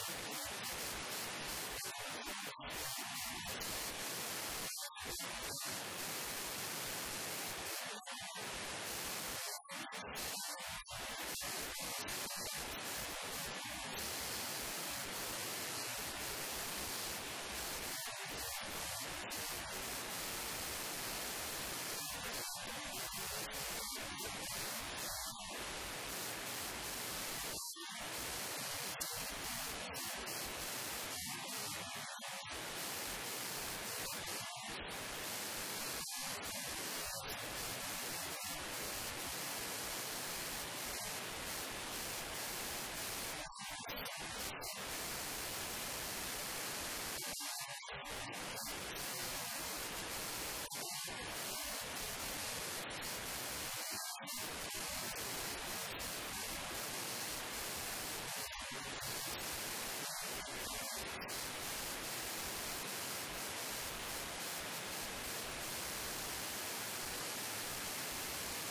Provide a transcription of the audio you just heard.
you. you